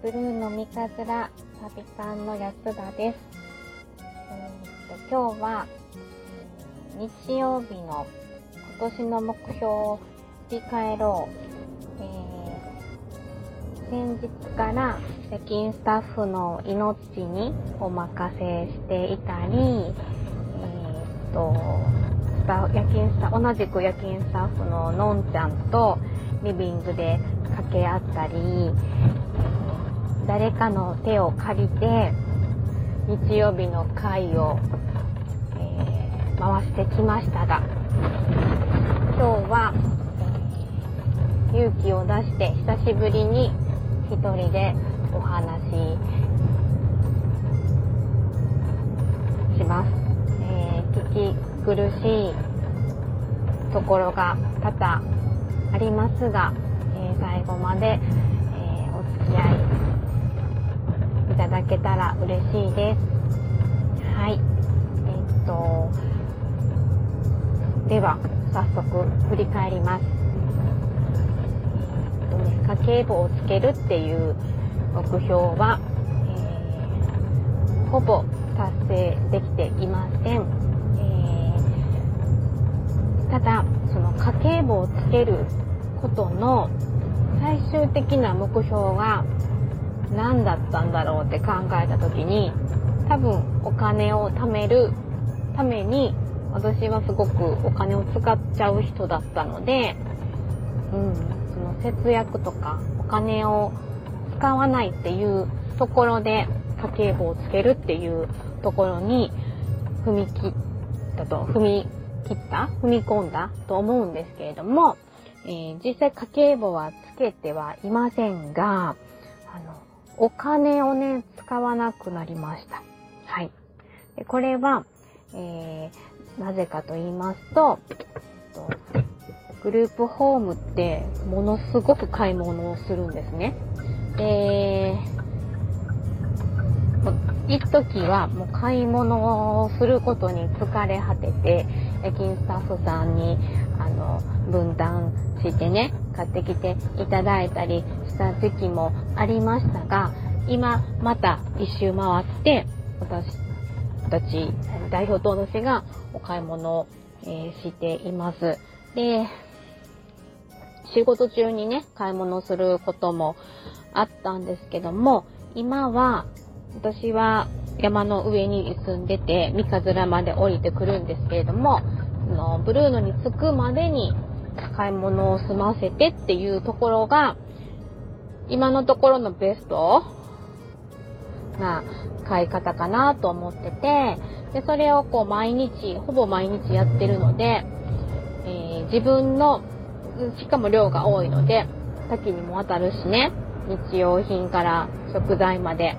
ブルーの三日面サビ缶の安田です。えーと、今日は、日曜日の今年の目標を振り返ろう。えー、先日から夜勤スタッフの命にお任せしていたり、えーと、夜勤スタ同じく夜勤スタッフののんちゃんとリビングで掛け合ったり誰かの手を借りて日曜日の会を、えー、回してきましたが今日は、えー、勇気を出して久しぶりに一人でお話します、えー、聞き苦しいところが多々ありますがえー、最後まで、えー、お付き合いけたら嬉しいです。はい。え、っと、では、早速振り返ります。家計簿をつけるっていう目標は、えー、ほぼ達成できていません。ただ、その家計簿をつけることの最終的な目標が何だったんだろうって考えた時に多分お金を貯めるために私はすごくお金を使っちゃう人だったので、うん、その節約とかお金を使わないっていうところで家計簿をつけるっていうところに踏み切ったと踏み切った踏み込んだと思うんですけれどもえー、実際家計簿はつけてはいませんが、お金をね、使わなくなりました。はい。でこれは、えー、なぜかと言いますと、とグループホームってものすごく買い物をするんですね。で、一時はもう買い物をすることに疲れ果てて、夜勤スタッフさんに、あの、分担してね、買ってきていただいたりした時期もありましたが、今また一周回って、私たち代表と私がお買い物を、えー、しています。で、仕事中にね、買い物することもあったんですけども、今は私は山の上に住んでて、三日面まで降りてくるんですけれども、のブルーノに着くまでに買い物を済ませてっていうところが、今のところのベストな買い方かなと思ってて、で、それをこう毎日、ほぼ毎日やってるので、えー、自分の、しかも量が多いので、多岐にもわたるしね、日用品から食材まで、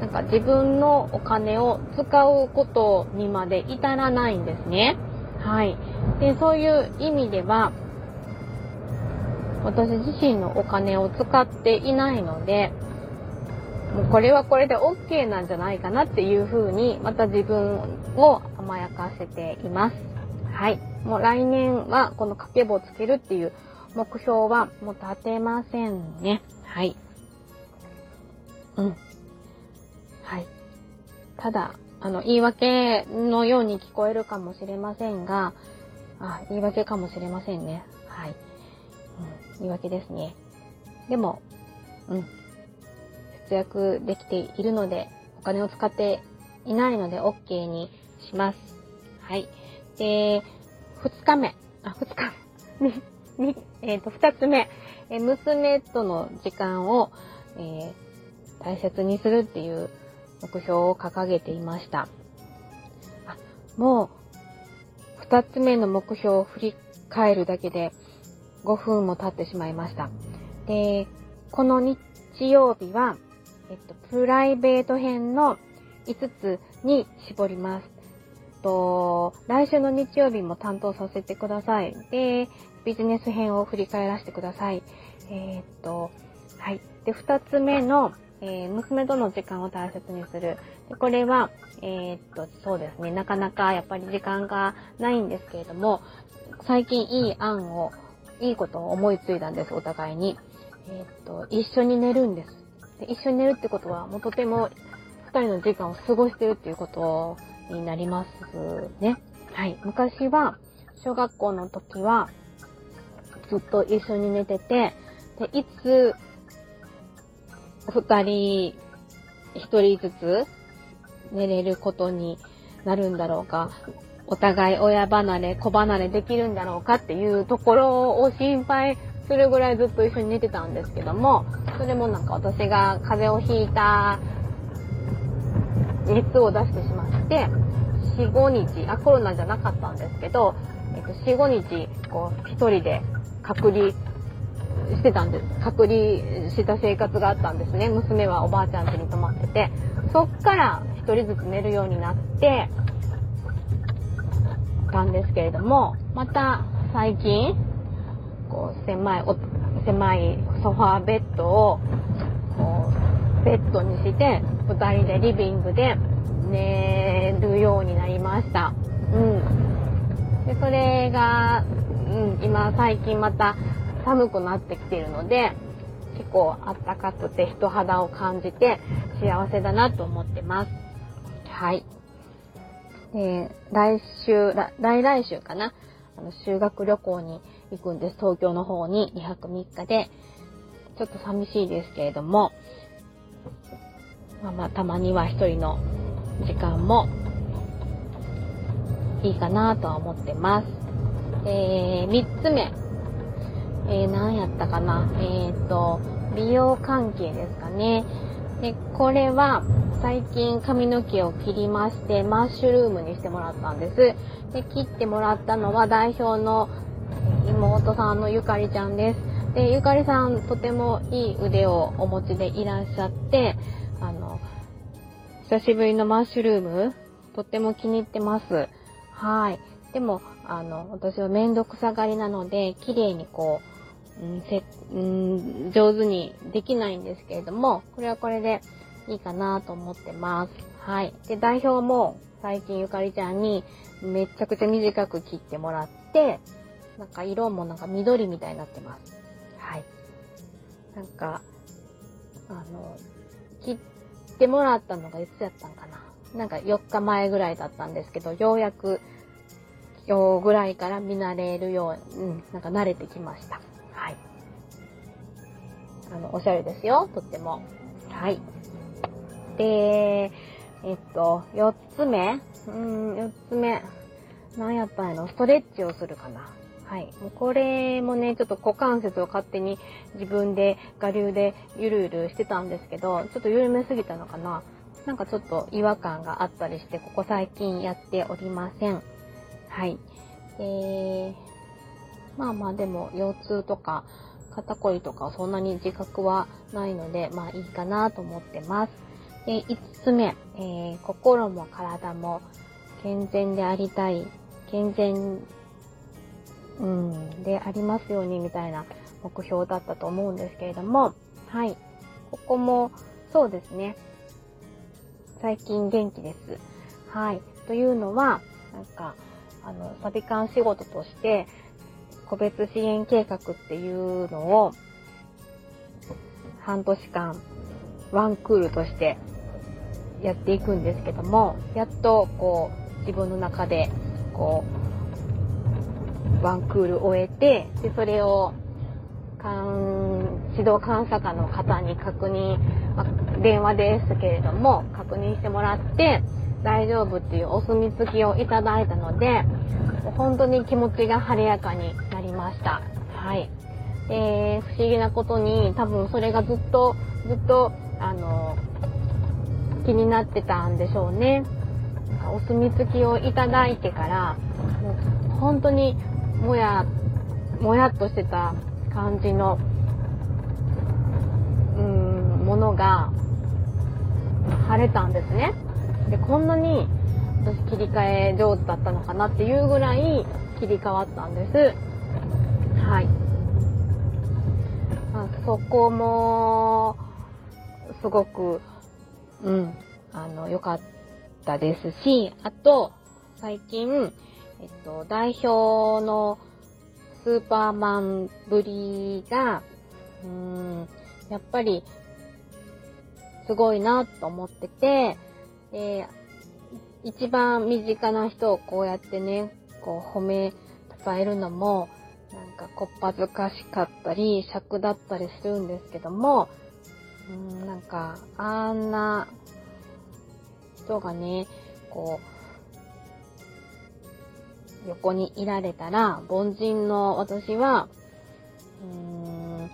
なんか自分のお金を使うことにまで至らないんですね。はい。で、そういう意味では、私自身のお金を使っていないので、もうこれはこれで OK なんじゃないかなっていう風に、また自分を甘やかせています。はい。もう来年はこの掛け棒をつけるっていう目標はもう立てませんね。はい。うん。はい。ただ、あの、言い訳のように聞こえるかもしれませんが、あ、言い訳かもしれませんね。はい。うん、言い訳ですね。でも、うん。節約できているので、お金を使っていないので OK にします。はい。で、2日目、あ、2日目。に、えっ、ー、と、2つ目、え娘との時間を、えー、大切にするっていう目標を掲げていました。あもう、二つ目の目標を振り返るだけで5分も経ってしまいました。で、この日曜日は、えっと、プライベート編の5つに絞ります。と、来週の日曜日も担当させてください。で、ビジネス編を振り返らせてください。えー、っと、はい。で、2つ目のえー、娘との時間を大切にする。でこれは、えー、っと、そうですね、なかなかやっぱり時間がないんですけれども、最近いい案を、いいことを思いついたんです、お互いに。えー、っと、一緒に寝るんです。で一緒に寝るってことは、もうとても二人の時間を過ごしてるっていうことになりますね。はい。昔は、小学校の時は、ずっと一緒に寝てて、で、いつ、二人、一人ずつ寝れることになるんだろうか、お互い親離れ、子離れできるんだろうかっていうところを心配するぐらいずっと一緒に寝てたんですけども、それもなんか私が風邪をひいた熱を出してしまって、4、5日、あ、コロナじゃなかったんですけど、えっと、4、5日、こう、一人で隔離してたんです。隔離した生活があったんですね。娘はおばあちゃん家に泊まってて。そっから一人ずつ寝るようになって、たんですけれども、また最近、こう、狭い、狭いソファーベッドを、こう、ベッドにして、二人でリビングで寝るようになりました。うん。で、それが、うん、今最近また寒くなってきているので、結構あったかくて人肌を感じて幸せだなと思ってます。はい。えー、来週、来来週かな。あの、修学旅行に行くんです。東京の方に2泊3日で。ちょっと寂しいですけれども、まあまあ、たまには一人の時間もいいかなとは思ってます。えー、3つ目。えー、何やったかな？えっ、と、美容関係ですかね。で、これは、最近髪の毛を切りまして、マッシュルームにしてもらったんです。で、切ってもらったのは代表の妹さんのゆかりちゃんです。で、ゆかりさんとてもいい腕をお持ちでいらっしゃって、あの、久しぶりのマッシュルーム、とっても気に入ってます。はい。でも、あの、私はめんどくさがりなので、綺麗にこう、うん、せ、うん、上手にできないんですけれども、これはこれでいいかなと思ってます。はい。で、代表も最近ゆかりちゃんにめちゃくちゃ短く切ってもらって、なんか色もなんか緑みたいになってます。はい。なんか、あの、切ってもらったのがいつやったんかな。なんか4日前ぐらいだったんですけど、ようやく今日ぐらいから見慣れるよう、うん、なんか慣れてきました。あの、おしゃれですよ、とっても。はい。で、えっと、4つ目うん、4つ目。何やったんやろストレッチをするかな。はい。もうこれもね、ちょっと股関節を勝手に自分で我流でゆるゆるしてたんですけど、ちょっと緩めすぎたのかな。なんかちょっと違和感があったりして、ここ最近やっておりません。はい。えー、まあまあでも腰痛とか肩こりとかそんなに自覚はないので、まあいいかなと思ってます。で、5つ目、えー、心も体も健全でありたい、健全、うん、でありますようにみたいな目標だったと思うんですけれども、はい。ここも、そうですね。最近元気です。はい。というのは、なんか、あの、サビカン仕事として、個別支援計画っていうのを、半年間、ワンクールとしてやっていくんですけども、やっとこう自分の中でこうワンクール終えて、で、それを指導監査課の方に確認、ま電話ですけれども、確認してもらって、大丈夫っていうお墨付きをいただいたので、本当に気持ちが晴れやかにました。はい。で、不思議なことに、多分それがずっと、ずっと、あの、気になってたんでしょうね。お墨付きをいただいてから、もう本当にもや、もやっとしてた感じの、うん、ものが晴れたんですね。で、こんなに私切り替え上手だったのかなっていうぐらい切り替わったんです。はい。あそこも、すごくうん、あの、良かったですし、あと、最近、えっと、代表のスーパーマンぶりが、うん、やっぱり、すごいなと思ってて、え一番身近な人をこうやってね、こう褒め、伝えるのも、なんかこっぱずかしかったり、尺だったりするんですけども、うん、なんか、あんな人がね、こう、横にいられたら、凡人の私は、うーん、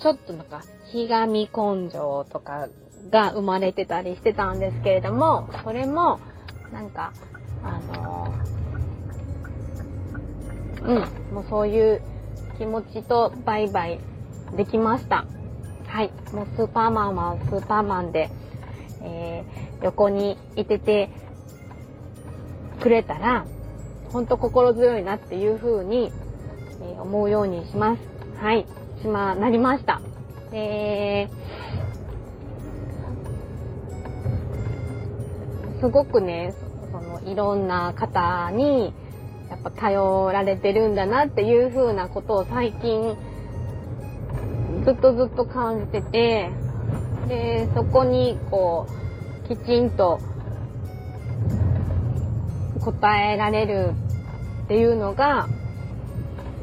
ちょっとなんか、ひがみ根性とかが生まれてたりしてたんですけれども、それも、なんか、あのうん、もうそういう気持ちとバイバイできました。はい、もうスーパーマンはスーパーマンで、えー、横にいててくれたら、ほんと心強いなっていう風に、えー、思うようにします。はい、しま、なりました。えー、すごくね、そのいろんな方にやっぱ頼られてるんだなっていう風なことを最近ずっとずっと感じててでそこにこうきちんと答えられるっていうのが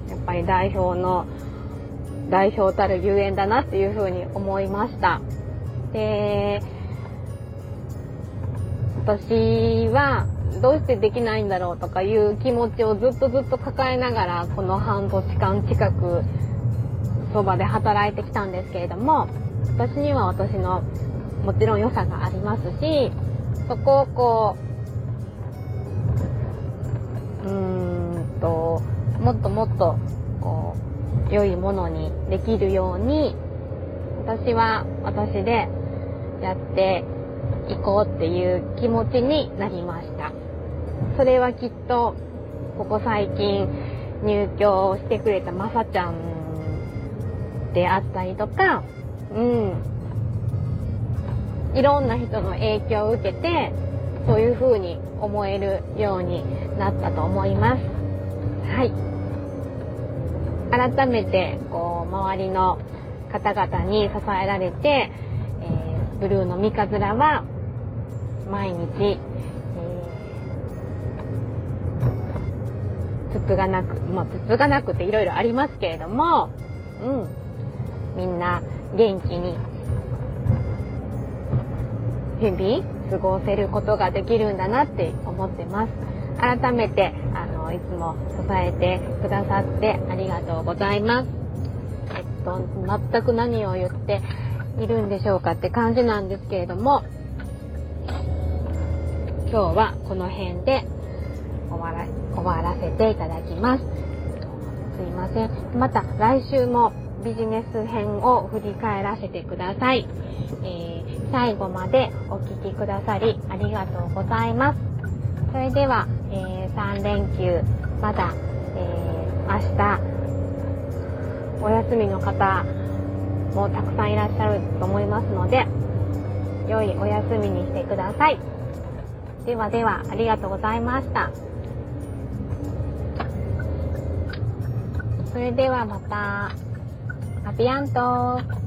やっぱり代表の代表たる遊園だなっていうふうに思いました。で私はどうしてできないんだろうとかいう気持ちをずっとずっと抱えながらこの半年間近くそばで働いてきたんですけれども私には私のもちろん良さがありますしそこをこううーんともっともっとこう良いものにできるように私は私でやって行こうっていう気持ちになりました。それはきっと、ここ最近入居してくれたまさちゃんであったりとか、うん。いろんな人の影響を受けて、そういう風に思えるようになったと思います。はい。改めて、こう、周りの方々に支えられて、えー、ブルーの三日面は、毎日、えー、つつがなく、まあ、つつがなくていろいろありますけれども、うん、みんな元気に、日々過ごせることができるんだなって思ってます。改めて、あの、いつも支えてくださってありがとうございます。えっと、全く何を言っているんでしょうかって感じなんですけれども、今日はこの辺で終わら終わらせていただきます。すいません。また来週もビジネス編を振り返らせてください。えー、最後までお聴きくださりありがとうございます。それでは、えー、3連休、まだ、えー、明日、お休みの方もたくさんいらっしゃると思いますので、良いお休みにしてください。ではでは、ありがとうございました。それではまた、アビアント